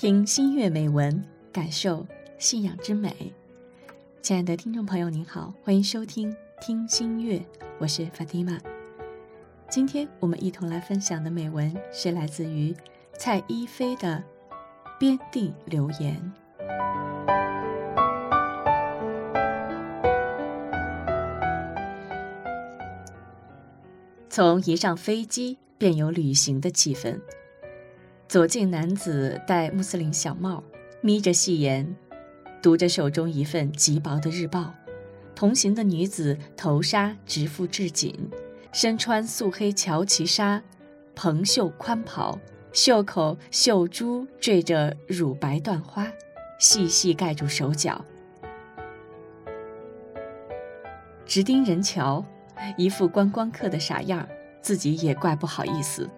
听心悦美文，感受信仰之美。亲爱的听众朋友，您好，欢迎收听《听心悦》，我是法蒂玛。今天我们一同来分享的美文是来自于蔡一菲的边地留言。从一上飞机便有旅行的气氛。左近男子戴穆斯林小帽，眯着细眼，读着手中一份极薄的日报。同行的女子头纱直覆至颈，身穿素黑乔其纱，蓬袖宽袍，袖口绣珠缀着乳白缎花，细细盖住手脚，直盯人瞧，一副观光客的傻样儿，自己也怪不好意思，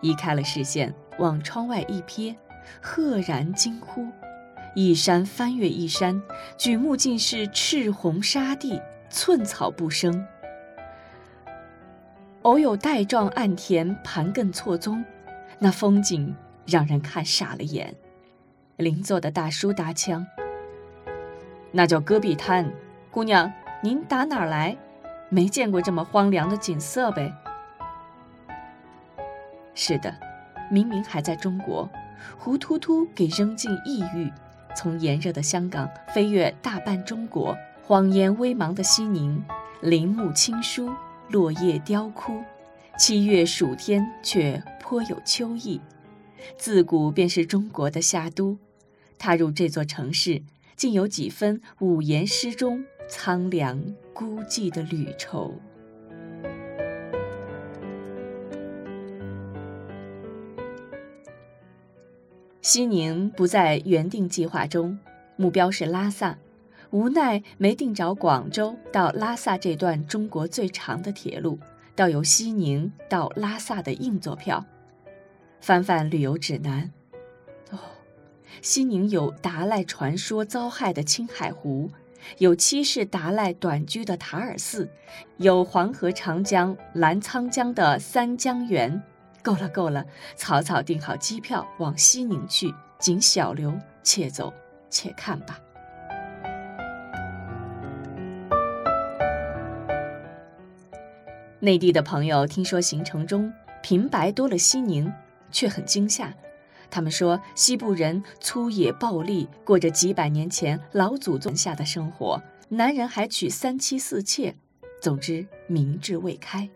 移开了视线。往窗外一瞥，赫然惊呼：“一山翻越一山，举目尽是赤红沙地，寸草不生。偶有带状岸田盘亘错综，那风景让人看傻了眼。”邻座的大叔搭腔：“那叫戈壁滩，姑娘，您打哪儿来？没见过这么荒凉的景色呗？”是的。明明还在中国，胡突突给扔进异域，从炎热的香港飞越大半中国，荒烟微茫的西宁，林木青疏，落叶凋枯，七月暑天却颇有秋意。自古便是中国的夏都，踏入这座城市，竟有几分五言诗中苍凉孤寂的旅愁。西宁不在原定计划中，目标是拉萨，无奈没订着广州到拉萨这段中国最长的铁路，倒有西宁到拉萨的硬座票。翻翻旅游指南，哦，西宁有达赖传说遭害的青海湖，有七世达赖短居的塔尔寺，有黄河、长江、澜沧江的三江源。够了，够了！草草订好机票往西宁去，仅小留，且走且看吧。内地的朋友听说行程中平白多了西宁，却很惊吓。他们说西部人粗野暴力，过着几百年前老祖宗下的生活，男人还娶三妻四妾，总之民智未开。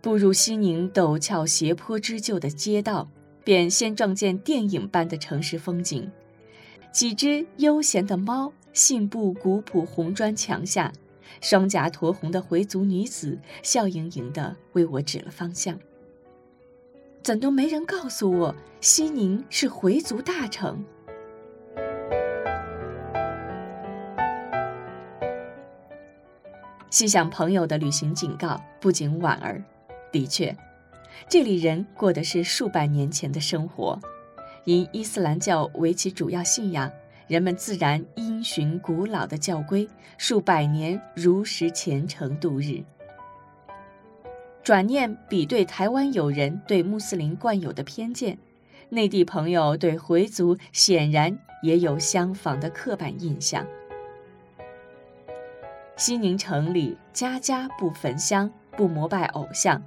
步入西宁陡峭斜坡之旧的街道，便先撞见电影般的城市风景。几只悠闲的猫信步古朴红砖墙下，双颊酡红的回族女子笑盈盈地为我指了方向。怎都没人告诉我，西宁是回族大城。细想朋友的旅行警告，不仅婉儿。的确，这里人过的是数百年前的生活，因伊斯兰教为其主要信仰，人们自然因循古老的教规，数百年如实虔诚度日。转念比对台湾友人对穆斯林惯有的偏见，内地朋友对回族显然也有相仿的刻板印象。西宁城里家家不焚香，不膜拜偶像。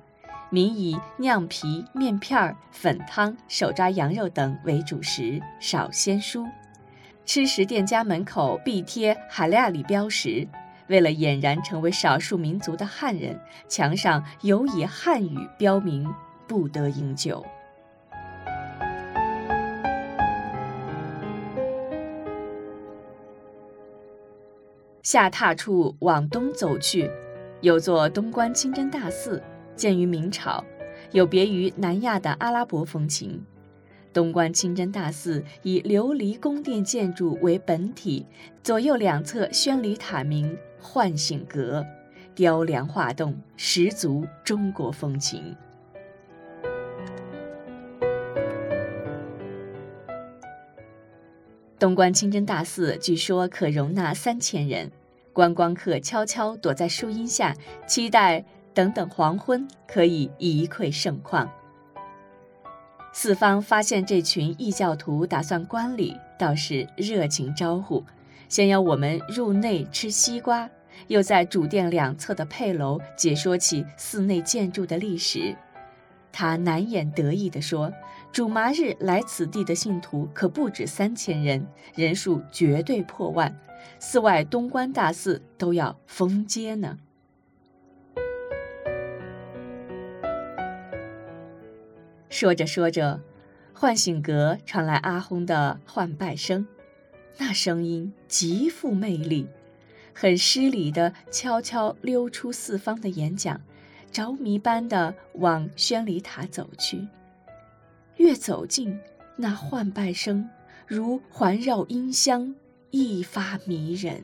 民以酿皮、面片儿、粉汤、手抓羊肉等为主食，少鲜蔬。吃食店家门口必贴“海亚里”标识，为了俨然成为少数民族的汉人，墙上有以汉语标明“不得饮酒”。下榻处往东走去，有座东关清真大寺。建于明朝，有别于南亚的阿拉伯风情。东关清真大寺以琉璃宫殿建筑为本体，左右两侧宣礼塔名唤醒阁，雕梁画栋，十足中国风情。东关清真大寺据说可容纳三千人，观光客悄悄躲在树荫下，期待。等等，黄昏可以一窥盛况。四方发现这群异教徒打算观礼，倒是热情招呼，先邀我们入内吃西瓜，又在主殿两侧的配楼解说起寺内建筑的历史。他难掩得意地说：“主麻日来此地的信徒可不止三千人，人数绝对破万，寺外东关大寺都要封街呢。”说着说着，唤醒阁传来阿訇的唤拜声，那声音极富魅力，很失礼地悄悄溜出四方的演讲，着迷般地往宣礼塔走去。越走近，那唤拜声如环绕音箱，愈发迷人。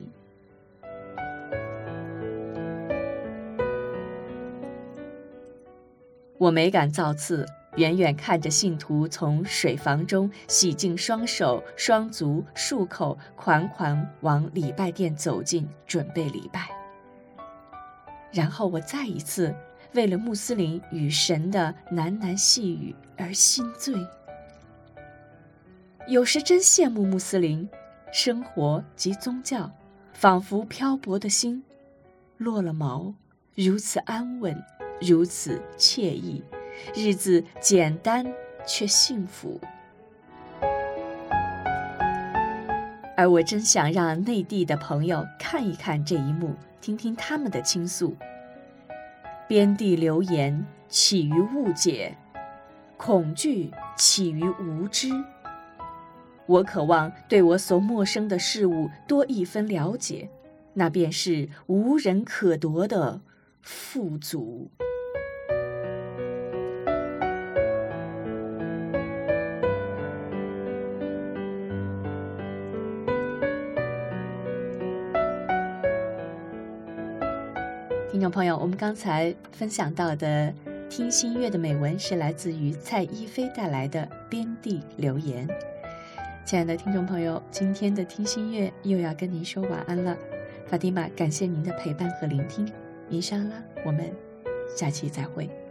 我没敢造次。远远看着信徒从水房中洗净双手、双足、漱口，款款往礼拜殿走进，准备礼拜。然后我再一次为了穆斯林与神的喃喃细语而心醉。有时真羡慕穆斯林，生活及宗教，仿佛漂泊的心，落了毛，如此安稳，如此惬意。日子简单却幸福，而我真想让内地的朋友看一看这一幕，听听他们的倾诉。边地流言起于误解，恐惧起于无知。我渴望对我所陌生的事物多一分了解，那便是无人可夺的富足。朋友，我们刚才分享到的听心悦的美文是来自于蔡一菲带来的《边地留言》。亲爱的听众朋友，今天的听心悦又要跟您说晚安了。法蒂玛，感谢您的陪伴和聆听。米莎拉，我们下期再会。